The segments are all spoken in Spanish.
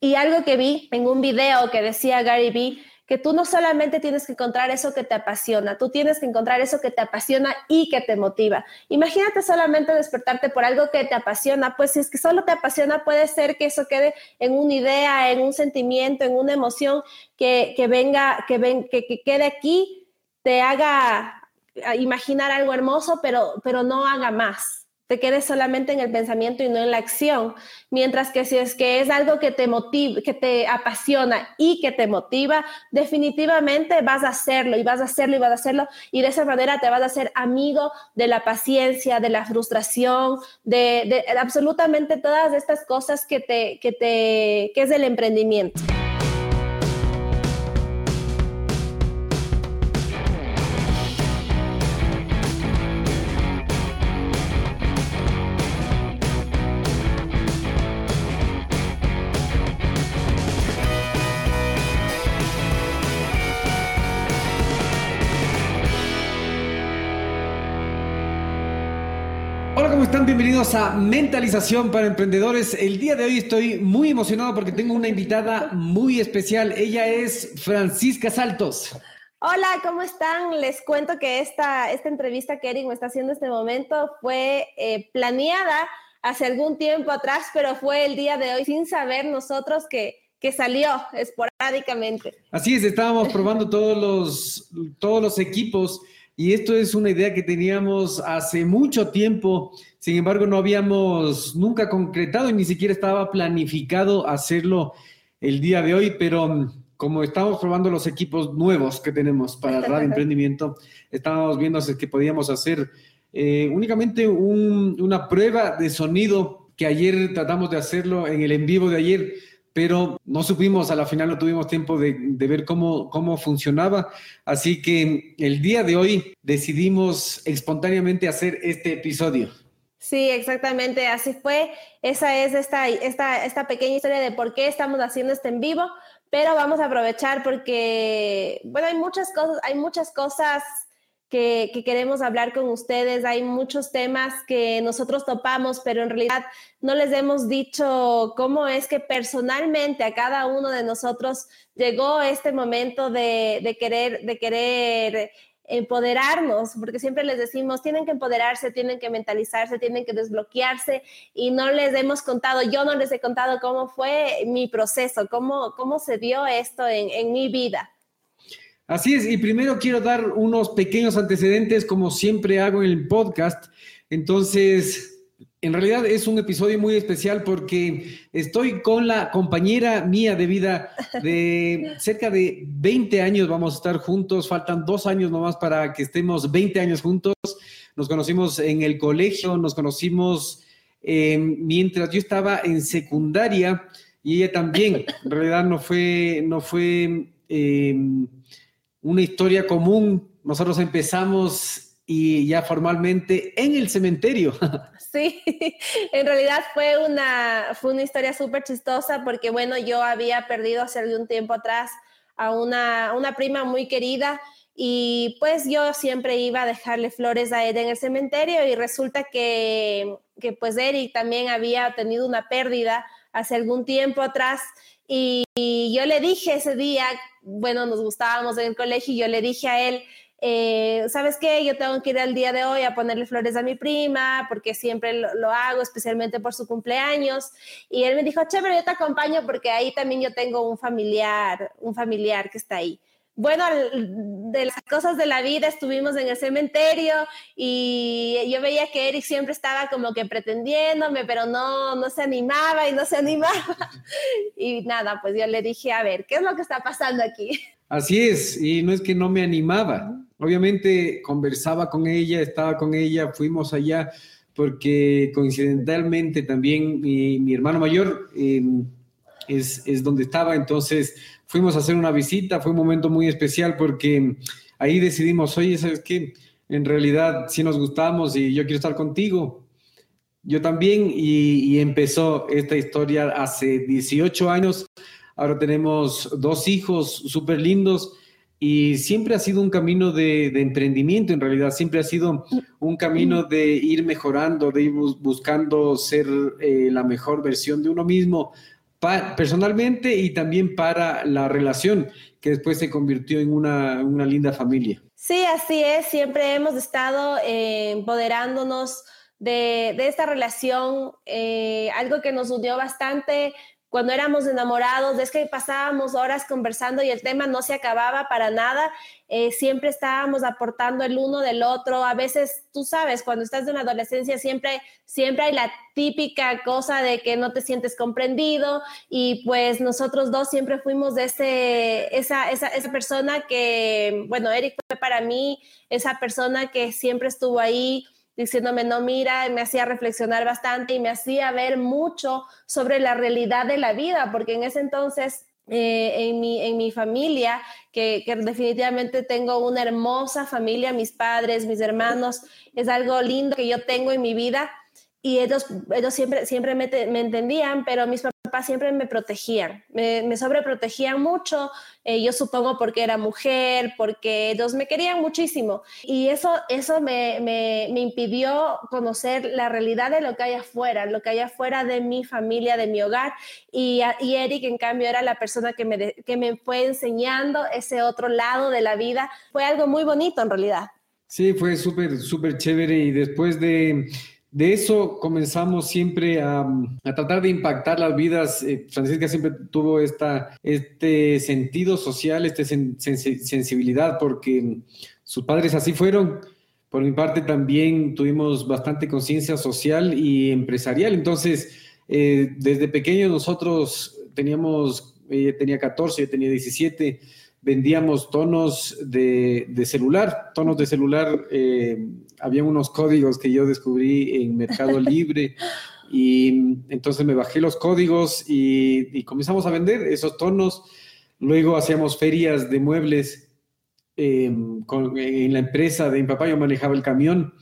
Y algo que vi en un video que decía Gary Vee, que tú no solamente tienes que encontrar eso que te apasiona, tú tienes que encontrar eso que te apasiona y que te motiva. Imagínate solamente despertarte por algo que te apasiona, pues si es que solo te apasiona, puede ser que eso quede en una idea, en un sentimiento, en una emoción que, venga, que, ven, que, que quede aquí, te haga imaginar algo hermoso, pero, pero no haga más te quedes solamente en el pensamiento y no en la acción. Mientras que si es que es algo que te motiva, que te apasiona y que te motiva, definitivamente vas a hacerlo y vas a hacerlo y vas a hacerlo y de esa manera te vas a hacer amigo de la paciencia, de la frustración, de, de absolutamente todas estas cosas que te, que te, que es el emprendimiento. Bienvenidos a Mentalización para Emprendedores. El día de hoy estoy muy emocionado porque tengo una invitada muy especial. Ella es Francisca Saltos. Hola, ¿cómo están? Les cuento que esta, esta entrevista que Eric me está haciendo en este momento fue eh, planeada hace algún tiempo atrás, pero fue el día de hoy sin saber nosotros que, que salió esporádicamente. Así es, estábamos probando todos los, todos los equipos y esto es una idea que teníamos hace mucho tiempo, sin embargo no habíamos nunca concretado y ni siquiera estaba planificado hacerlo el día de hoy, pero mm, como estamos probando los equipos nuevos que tenemos para Radio Emprendimiento, estábamos viendo si que podíamos hacer eh, únicamente una prueba de sonido que ayer tratamos de hacerlo en el en vivo de ayer pero no supimos, a la final no tuvimos tiempo de, ver cómo, cómo funcionaba. Así que el día de hoy decidimos espontáneamente hacer este episodio. Sí, exactamente, así fue. Esa es esta, esta, esta pequeña historia de por qué estamos haciendo este en vivo, pero vamos a aprovechar porque, bueno, hay muchas cosas, hay muchas cosas que, queremos hablar con ustedes. Hay muchos temas que nosotros topamos, pero en realidad no les hemos dicho cómo es que personalmente a cada uno de nosotros llegó este momento de, querer, de querer empoderarnos, porque siempre les decimos, tienen que empoderarse, tienen que mentalizarse, tienen que desbloquearse y no les hemos contado, yo no les he contado cómo fue mi proceso, cómo, cómo se dio esto en, en mi vida. Así es, y primero quiero dar unos pequeños antecedentes, como siempre hago en el podcast. Entonces, en realidad es un episodio muy especial porque estoy con la compañera mía de vida de cerca de 20 años, vamos a estar juntos, faltan dos años nomás para que estemos 20 años juntos. Nos conocimos en el colegio, nos conocimos eh, mientras yo estaba en secundaria y ella también. En realidad no fue, no fue eh, una historia común. Nosotros empezamos y ya formalmente en el cementerio. Sí, en realidad fue una, fue una historia súper chistosa porque, bueno, yo había perdido hace algún tiempo atrás a una, una prima muy querida y pues yo siempre iba a dejarle flores a él en el cementerio y resulta que, que pues Eric también había tenido una pérdida hace algún tiempo atrás y, yo le dije ese día, bueno, nos gustábamos en el colegio y yo le dije a él, eh, ¿sabes qué? Yo tengo que ir al día de hoy a ponerle flores a mi prima porque siempre lo, hago, especialmente por su cumpleaños. Y él me dijo, chévere, yo te acompaño porque ahí también yo tengo un familiar, un familiar que está ahí bueno, de las cosas de la vida estuvimos en el cementerio y yo veía que Eric siempre estaba como que pretendiéndome, pero no, no se animaba y no se animaba. Y nada, pues yo le dije, a ver, ¿qué es lo que está pasando aquí? Así es, y no es que no me animaba. Obviamente conversaba con ella, estaba con ella, fuimos allá porque coincidentalmente también mi, hermano mayor eh, es, es donde estaba, entonces fuimos a hacer una visita, fue un momento muy especial porque ahí decidimos, oye, ¿sabes qué? En realidad sí nos gustamos y yo quiero estar contigo. Yo también, y, empezó esta historia hace 18 años. Ahora tenemos dos hijos súper lindos y siempre ha sido un camino de, emprendimiento, en realidad, siempre ha sido un camino de ir mejorando, de ir buscando ser eh, la mejor versión de uno mismo personalmente y también para la relación que después se convirtió en una, una linda familia. Sí, así es. Siempre hemos estado eh, empoderándonos de, de, esta relación, eh, algo que nos unió bastante cuando éramos enamorados, es que pasábamos horas conversando y el tema no se acababa para nada, eh, siempre estábamos aportando el uno del otro, a veces, tú sabes, cuando estás en la adolescencia siempre, siempre hay la típica cosa de que no te sientes comprendido y pues nosotros dos siempre fuimos de ese, esa, esa, esa persona que, bueno, Eric fue para mí esa persona que siempre estuvo ahí diciéndome, no, mira, me hacía reflexionar bastante y me hacía ver mucho sobre la realidad de la vida, porque en ese entonces eh, en, mi, en mi familia, que, que, definitivamente tengo una hermosa familia, mis padres, mis hermanos, es algo lindo que yo tengo en mi vida y ellos, ellos siempre, siempre me, me entendían, pero mis papás siempre me protegían, me, me sobreprotegían mucho, eh, yo supongo porque era mujer, porque ellos me querían muchísimo. Y eso, eso me, me, me, impidió conocer la realidad de lo que hay afuera, lo que hay afuera de mi familia, de mi hogar. Y, y Eric, en cambio, era la persona que me, que me fue enseñando ese otro lado de la vida. Fue algo muy bonito en realidad. Sí, fue súper, súper chévere. Y después de de eso comenzamos siempre a, tratar de impactar las vidas. Eh, Francisca siempre tuvo esta, este sentido social, esta sensibilidad, porque sus padres así fueron. Por mi parte también tuvimos bastante conciencia social y empresarial. Entonces, eh, desde pequeños nosotros teníamos, ella tenía 14, yo tenía 17, vendíamos tonos de, celular, tonos de celular, eh, había unos códigos que yo descubrí en Mercado Libre y entonces me bajé los códigos y, comenzamos a vender esos tonos. Luego hacíamos ferias de muebles em, en la empresa de mi papá, yo manejaba el camión.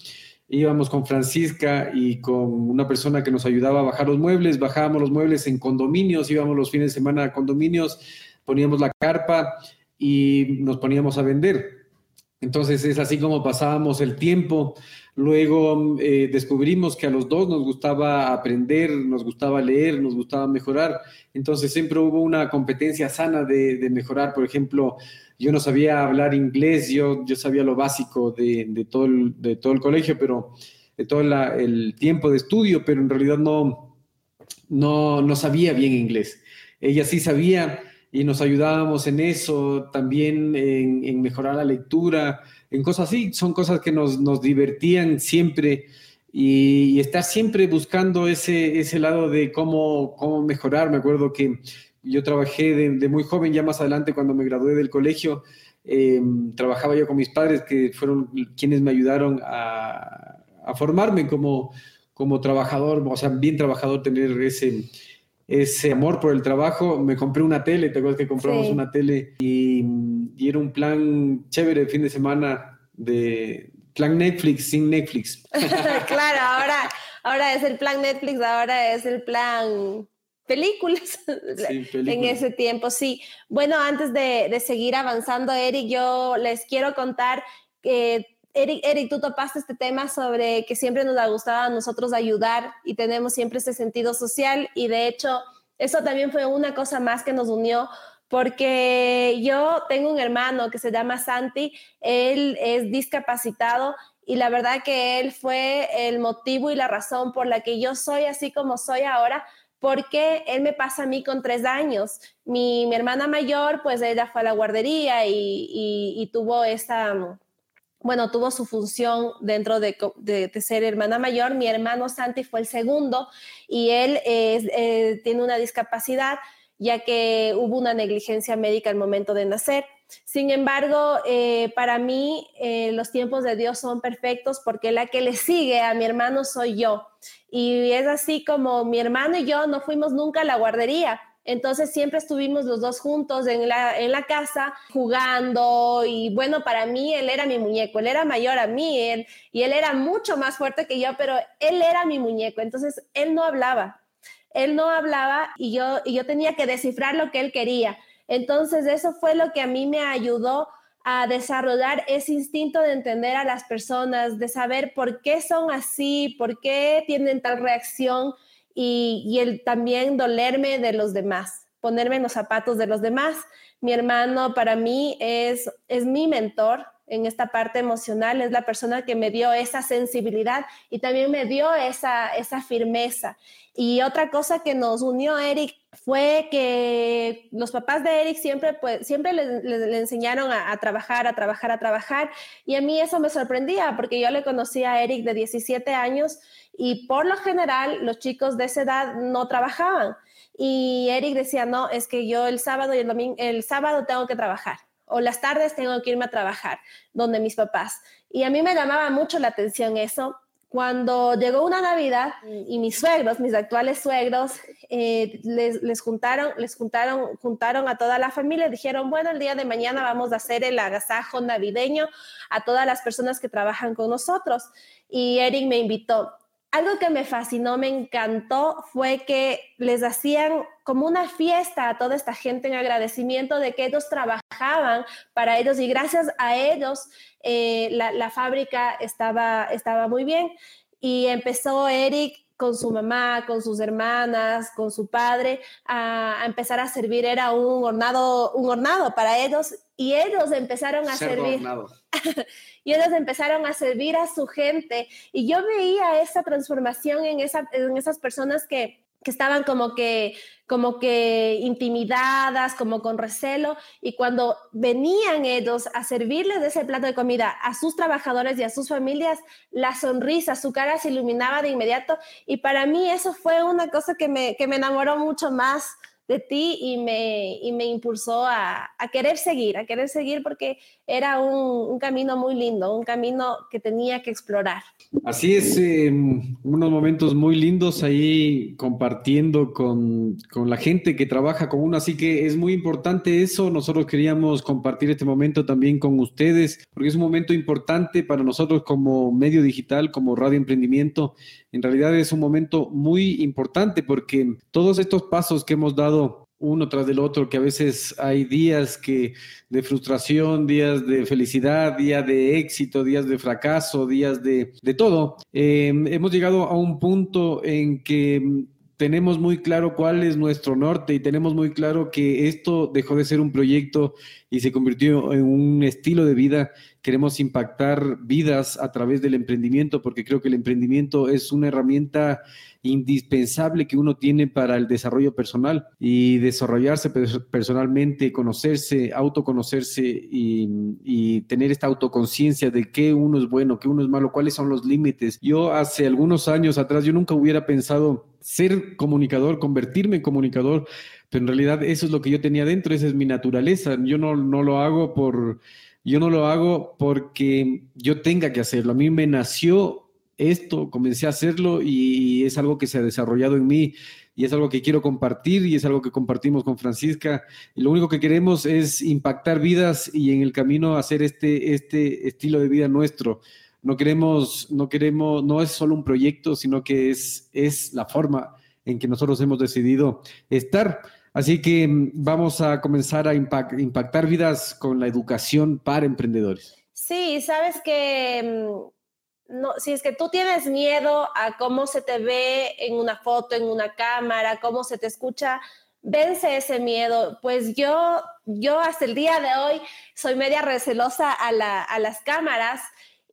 Íbamos con Francisca y con una persona que nos ayudaba a bajar los muebles, bajábamos los muebles en condominios, íbamos los fines de semana a condominios, poníamos la carpa y nos poníamos a vender. Entonces es así como pasábamos el tiempo. Luego eh, descubrimos que a los dos nos gustaba aprender, nos gustaba leer, nos gustaba mejorar. Entonces siempre hubo una competencia sana de, mejorar. Por ejemplo, yo no sabía hablar inglés, yo, yo sabía lo básico de, todo, el, de todo el colegio, pero de todo el tiempo de estudio, pero en realidad no, no, no sabía bien inglés. Ella sí sabía y nos ayudábamos en eso, también en, mejorar la lectura, en cosas así, son cosas que nos, nos divertían siempre y, estar siempre buscando ese, ese lado de cómo, cómo mejorar. Me acuerdo que yo trabajé de, muy joven, ya más adelante cuando me gradué del colegio, eh, trabajaba yo con mis padres que fueron quienes me ayudaron a, a formarme como, como trabajador, o sea, bien trabajador, tener ese ese amor por el trabajo, me compré una tele, te acuerdas que compramos una tele y, era un plan chévere de fin de semana de plan Netflix sin Netflix. claro, ahora, ahora es el plan Netflix, ahora es el plan películas, en ese tiempo, sí. Bueno, antes de, de seguir avanzando, Eric, yo les quiero contar que Eric, tú topaste este tema sobre que siempre nos ha gustado a nosotros ayudar y tenemos siempre ese sentido social y de hecho eso también fue una cosa más que nos unió porque yo tengo un hermano que se llama Santi, él es discapacitado y la verdad que él fue el motivo y la razón por la que yo soy así como soy ahora, porque él me pasa a mí con tres años. Mi, hermana mayor, pues ella fue a la guardería y, tuvo esa bueno, tuvo su función dentro de, ser hermana mayor. Mi hermano Santi fue el segundo y él eh, tiene una discapacidad ya que hubo una negligencia médica al momento de nacer. Sin embargo, eh, para mí eh, los tiempos de Dios son perfectos porque la que le sigue a mi hermano soy yo. Y es así como mi hermano y yo no fuimos nunca a la guardería, entonces siempre estuvimos los dos juntos en la, en la casa jugando y bueno, para mí él era mi muñeco, él era mayor a mí él, y él era mucho más fuerte que yo, pero él era mi muñeco, entonces él no hablaba, él no hablaba y yo, y yo tenía que descifrar lo que él quería. Entonces eso fue lo que a mí me ayudó a desarrollar ese instinto de entender a las personas, de saber por qué son así, por qué tienen tal reacción y, el también dolerme de los demás, ponerme en los zapatos de los demás. Mi hermano para mí es, es mi mentor, en esta parte emocional, es la persona que me dio esa sensibilidad y también me dio esa, esa firmeza. Y otra cosa que nos unió Eric fue que los papás de Eric siempre, pues, siempre le, enseñaron a, trabajar, a trabajar, a trabajar. Y a mí eso me sorprendía porque yo le conocí a Eric de 17 años y por lo general los chicos de esa edad no trabajaban. Y Eric decía, no, es que yo el sábado y el domingo, el sábado tengo que trabajar o las tardes tengo que irme a trabajar donde mis papás. Y a mí me llamaba mucho la atención eso. Cuando llegó una Navidad y mis suegros, mis actuales suegros, eh, les, juntaron, les juntaron, juntaron a toda la familia dijeron, bueno, el día de mañana vamos a hacer el agasajo navideño a todas las personas que trabajan con nosotros. Y Eric me invitó algo que me fascinó, me encantó, fue que les hacían como una fiesta a toda esta gente en agradecimiento de que ellos trabajaban para ellos y gracias a ellos eh, la, fábrica estaba, estaba muy bien. Y empezó Eric con su mamá, con sus hermanas, con su padre, a, empezar a servir. Era un hornado, un hornado para ellos y ellos empezaron a servir. y ellos empezaron a servir a su gente. Y yo veía esa transformación en, esa, en esas personas que, que estaban como que como que intimidadas, como con recelo, y cuando venían ellos a servirles de ese plato de comida a sus trabajadores y a sus familias, la sonrisa, su cara se iluminaba de inmediato, y para mí eso fue una cosa que me, que me enamoró mucho más de ti y me, y me impulsó a, a, querer seguir, a querer seguir porque era un, un, camino muy lindo, un camino que tenía que explorar. Así es, eh, unos momentos muy lindos ahí compartiendo con, con, la gente que trabaja con uno, así que es muy importante eso, nosotros queríamos compartir este momento también con ustedes, porque es un momento importante para nosotros como medio digital, como Radio Emprendimiento, en realidad es un momento muy importante porque todos estos pasos que hemos dado uno tras del otro, que a veces hay días que de frustración, días de felicidad, días de éxito, días de fracaso, días de, de todo. Eh, hemos llegado a un punto en que tenemos muy claro cuál es nuestro norte y tenemos muy claro que esto dejó de ser un proyecto y se convirtió en un estilo de vida. Queremos impactar vidas a través del emprendimiento porque creo que el emprendimiento es una herramienta indispensable que uno tiene para el desarrollo personal y desarrollarse personalmente, conocerse, autoconocerse y, tener esta autoconciencia de qué uno es bueno, qué uno es malo, cuáles son los límites. Yo hace algunos años atrás, yo nunca hubiera pensado ser comunicador, convertirme en comunicador, pero en realidad eso es lo que yo tenía dentro, esa es mi naturaleza. Yo no, no lo hago por, yo no lo hago porque yo tenga que hacerlo. A mí me nació esto, comencé a hacerlo y es algo que se ha desarrollado en mí y es algo que quiero compartir y es algo que compartimos con Francisca. Lo único que queremos es impactar vidas y en el camino hacer este, este estilo de vida nuestro. No queremos, no queremos, no es solo un proyecto, sino que es, es la forma en que nosotros hemos decidido estar. Así que mm, vamos a comenzar a impactar vidas con la educación para emprendedores. Sí, sabes que mm, no, si es que tú tienes miedo a cómo se te ve en una foto, en una cámara, cómo se te escucha, vence ese miedo. Pues yo, yo hasta el día de hoy soy media recelosa a, las cámaras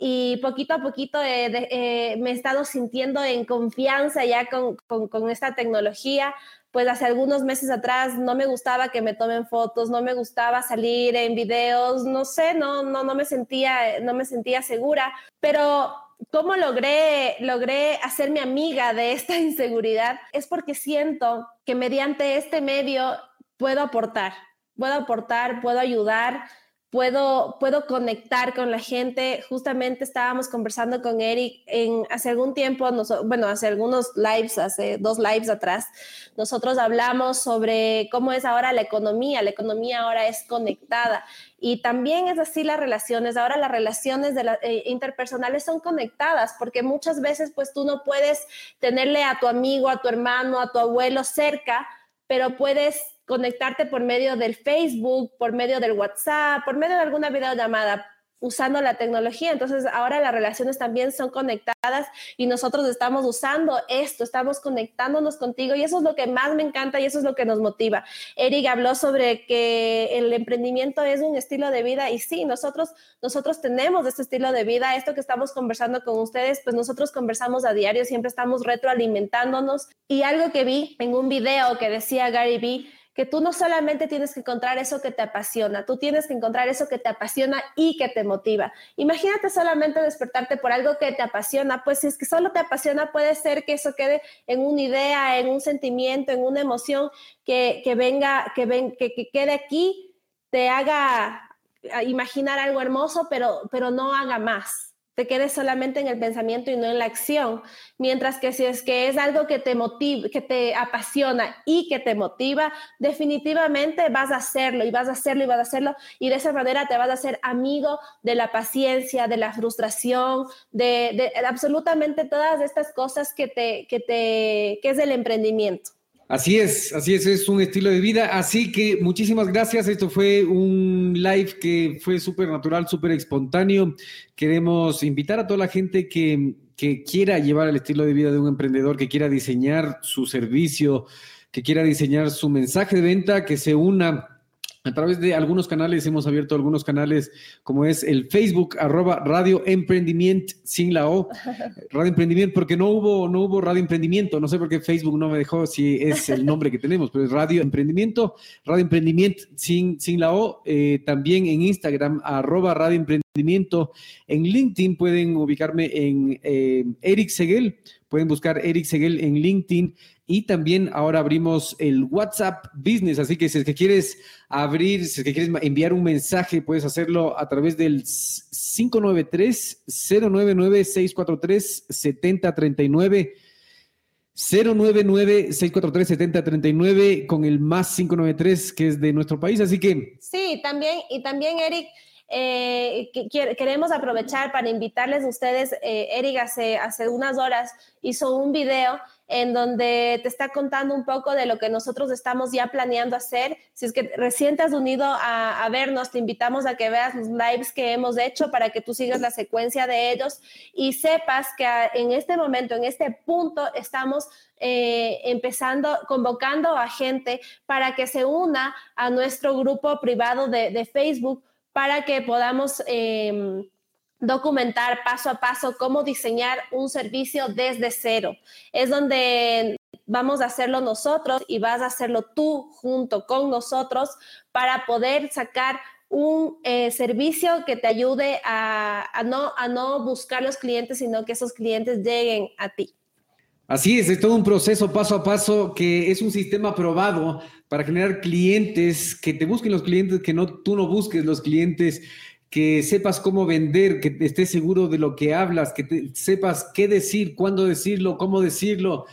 y poquito a poquito me he estado sintiendo en confianza ya con, con, esta tecnología. Pues hace algunos meses atrás no me gustaba que me tomen fotos, no me gustaba salir en videos, no sé, no, no, no me sentía, no me sentía segura, pero ¿Cómo logré, logré hacerme amiga de esta inseguridad? Es porque siento que mediante este medio puedo aportar, puedo aportar, puedo ayudar, puedo, puedo conectar con la gente. Justamente estábamos conversando con Eric hace algún tiempo, bueno, hace algunos lives, hace dos lives atrás, nosotros hablamos sobre cómo es ahora la economía. La economía ahora es conectada y también es así las relaciones. Ahora las relaciones de eh, interpersonales son conectadas porque muchas veces pues tú no puedes tenerle a tu amigo, a tu hermano, a tu abuelo cerca, pero puedes conectarte por medio del Facebook, por medio del WhatsApp, por medio de alguna videollamada. usando la tecnología. Entonces ahora las relaciones también son conectadas y nosotros estamos usando esto, estamos conectándonos contigo y eso es lo que más me encanta y eso es lo que nos motiva. Eric habló sobre que el emprendimiento es un estilo de vida y sí, nosotros, nosotros tenemos este estilo de vida. Esto que estamos conversando con ustedes, pues nosotros conversamos a diario, siempre estamos retroalimentándonos. Y algo que vi en un video que decía Gary Vee, que tú no solamente tienes que encontrar eso que te apasiona, tú tienes que encontrar eso que te apasiona y que te motiva. Imagínate solamente despertarte por algo que te apasiona, pues si es que solo te apasiona, puede ser que eso quede en una idea, en un sentimiento, en una emoción que, que venga, que, ven, que, que quede aquí, te haga imaginar algo hermoso, pero, pero no haga más te quedes solamente en el pensamiento y no en la acción. Mientras que si es que es algo que te motiva, que te apasiona y que te motiva, definitivamente vas a hacerlo y vas a hacerlo y vas a hacerlo y de esa manera te vas a hacer amigo de la paciencia, de la frustración, de, de absolutamente todas estas cosas que te, que te, que es el emprendimiento. Así es, así es, es un estilo de vida. Así que muchísimas gracias. Esto fue un live que fue súper natural, súper espontáneo. Queremos invitar a toda la gente que, que quiera llevar el estilo de vida de un emprendedor, que quiera diseñar su servicio, que quiera diseñar su mensaje de venta, que se una a través de algunos canales, hemos abierto algunos canales como es el Facebook, arroba Radio Emprendimiento, sin la O, Radio Emprendimiento, porque no hubo, no hubo Radio Emprendimiento, no sé por qué Facebook no me dejó si es el nombre que tenemos, pero es Radio Emprendimiento, Radio Emprendimiento sin, sin la O, eh, también en Instagram, arroba Radio Emprendimiento, en LinkedIn pueden ubicarme en eh, Eric Seguel, pueden buscar Eric Seguel en LinkedIn y también ahora abrimos el WhatsApp Business, así que si es que quieres abrir, si es que quieres enviar un mensaje, puedes hacerlo a través del 593-099-643-7039. 099-643-7039 con el más 593 que es de nuestro país, así que... Sí, también, y también Eric, eh, queremos aprovechar para invitarles a ustedes, eh, Eric hace, hace unas horas hizo un video en donde te está contando un poco de lo que nosotros estamos ya planeando hacer. Si es que recién te has unido a, vernos, te invitamos a que veas los lives que hemos hecho para que tú sigas la secuencia de ellos y sepas que en este momento, en este punto, estamos eh, empezando, convocando a gente para que se una a nuestro grupo privado de, Facebook para que podamos... Em, documentar paso a paso cómo diseñar un servicio desde cero. Es donde vamos a hacerlo nosotros y vas a hacerlo tú junto con nosotros para poder sacar un eh, servicio que te ayude a, no, a no buscar los clientes, sino que esos clientes lleguen a ti. Así es, es todo un proceso paso a paso que es un sistema probado para generar clientes, que te busquen los clientes, que no, tú no busques los clientes, que sepas cómo vender, que estés seguro de lo que hablas, que sepas qué decir, cuándo decirlo, cómo decirlo,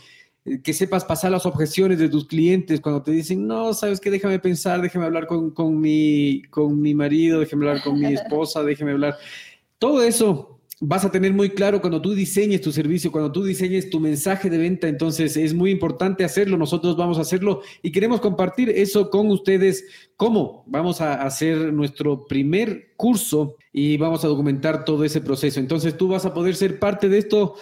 eh, que sepas pasar las objeciones de tus clientes cuando te dicen, no, sabes qué, déjame pensar, déjame hablar con, con, mi, con mi marido, déjame hablar con mi esposa, déjame hablar. Todo eso vas a tener muy claro cuando tú diseñes tu servicio, cuando tú diseñes tu mensaje de venta, entonces es muy importante hacerlo, nosotros vamos a hacerlo y queremos compartir eso con ustedes. ¿Cómo? Vamos a hacer nuestro primer curso y vamos a documentar todo ese proceso. Entonces tú vas a poder ser parte de esto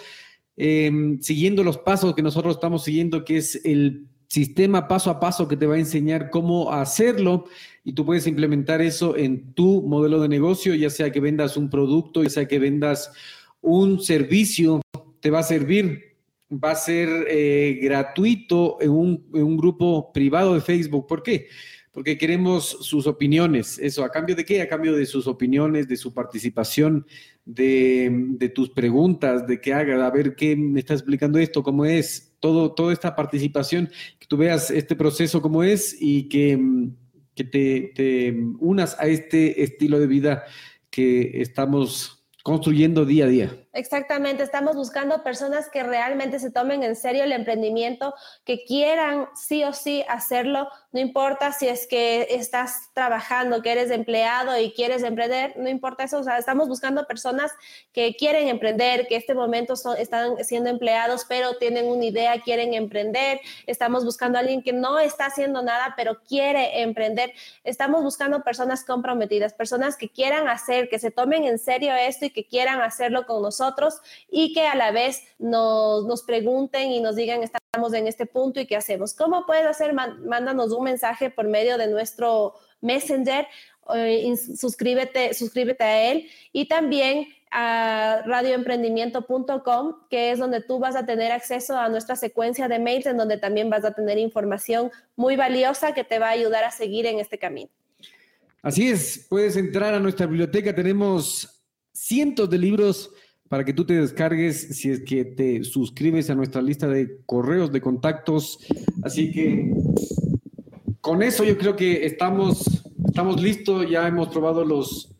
em, siguiendo los pasos que nosotros estamos siguiendo, que es el sistema paso a paso que te va a enseñar cómo hacerlo y tú puedes implementar eso en tu modelo de negocio, ya sea que vendas un producto, ya sea que vendas un servicio, te va a servir, va a ser eh, gratuito en un, en un grupo privado de Facebook. ¿Por qué? porque queremos sus opiniones. Eso, ¿a cambio de qué? A cambio de sus opiniones, de su participación, de, tus preguntas, de que haga, a ver qué me está explicando esto, cómo es, todo, toda esta participación, que tú veas este proceso cómo es y que, que te, te unas a este estilo de vida que estamos construyendo día a día. Exactamente, estamos buscando personas que realmente se tomen en serio el emprendimiento, que quieran sí o sí hacerlo no importa si es que estás trabajando, que eres empleado y quieres emprender, no importa eso, o sea, estamos buscando personas que quieren emprender, que en este momento están siendo empleados, pero tienen una idea, quieren emprender, estamos buscando a alguien que no está haciendo nada, pero quiere emprender, estamos buscando personas comprometidas, personas que quieran hacer, que se tomen en serio esto y que quieran hacerlo con nosotros y que a la vez nos, nos pregunten y nos digan, estamos en este punto y qué hacemos. ¿Cómo puedes hacer? Mándanos un mensaje por medio de nuestro Messenger, eh, suscríbete, suscríbete a él y también a radioemprendimiento.com, que es donde tú vas a tener acceso a nuestra secuencia de mails, en donde también vas a tener información muy valiosa que te va a ayudar a seguir en este camino. Así es, puedes entrar a nuestra biblioteca, tenemos cientos de libros para que tú te descargues si es que te suscribes a nuestra lista de correos de contactos. Así que con eso yo creo que estamos, estamos listos, ya hemos probado los,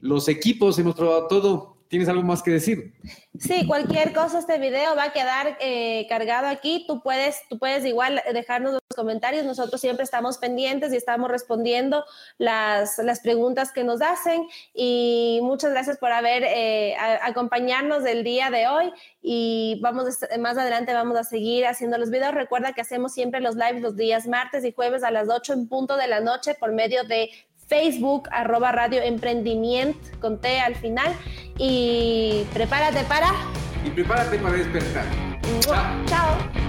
los equipos, hemos probado todo. ¿Tienes algo más que decir? Sí, cualquier cosa, este video va a quedar eh, cargado aquí. Tú puedes, tú puedes igual dejarnos los comentarios. Nosotros siempre estamos pendientes y estamos respondiendo las, las preguntas que nos hacen. Y muchas gracias por haber eh, acompañarnos del día de hoy. Y vamos más adelante vamos a seguir haciendo los videos. Recuerda que hacemos siempre los lives los días martes y jueves a las 8 en punto de la noche por medio de Facebook, arroba Radio Emprendimiento, con T al final. Y prepárate para... Y prepárate para despertar. Chao.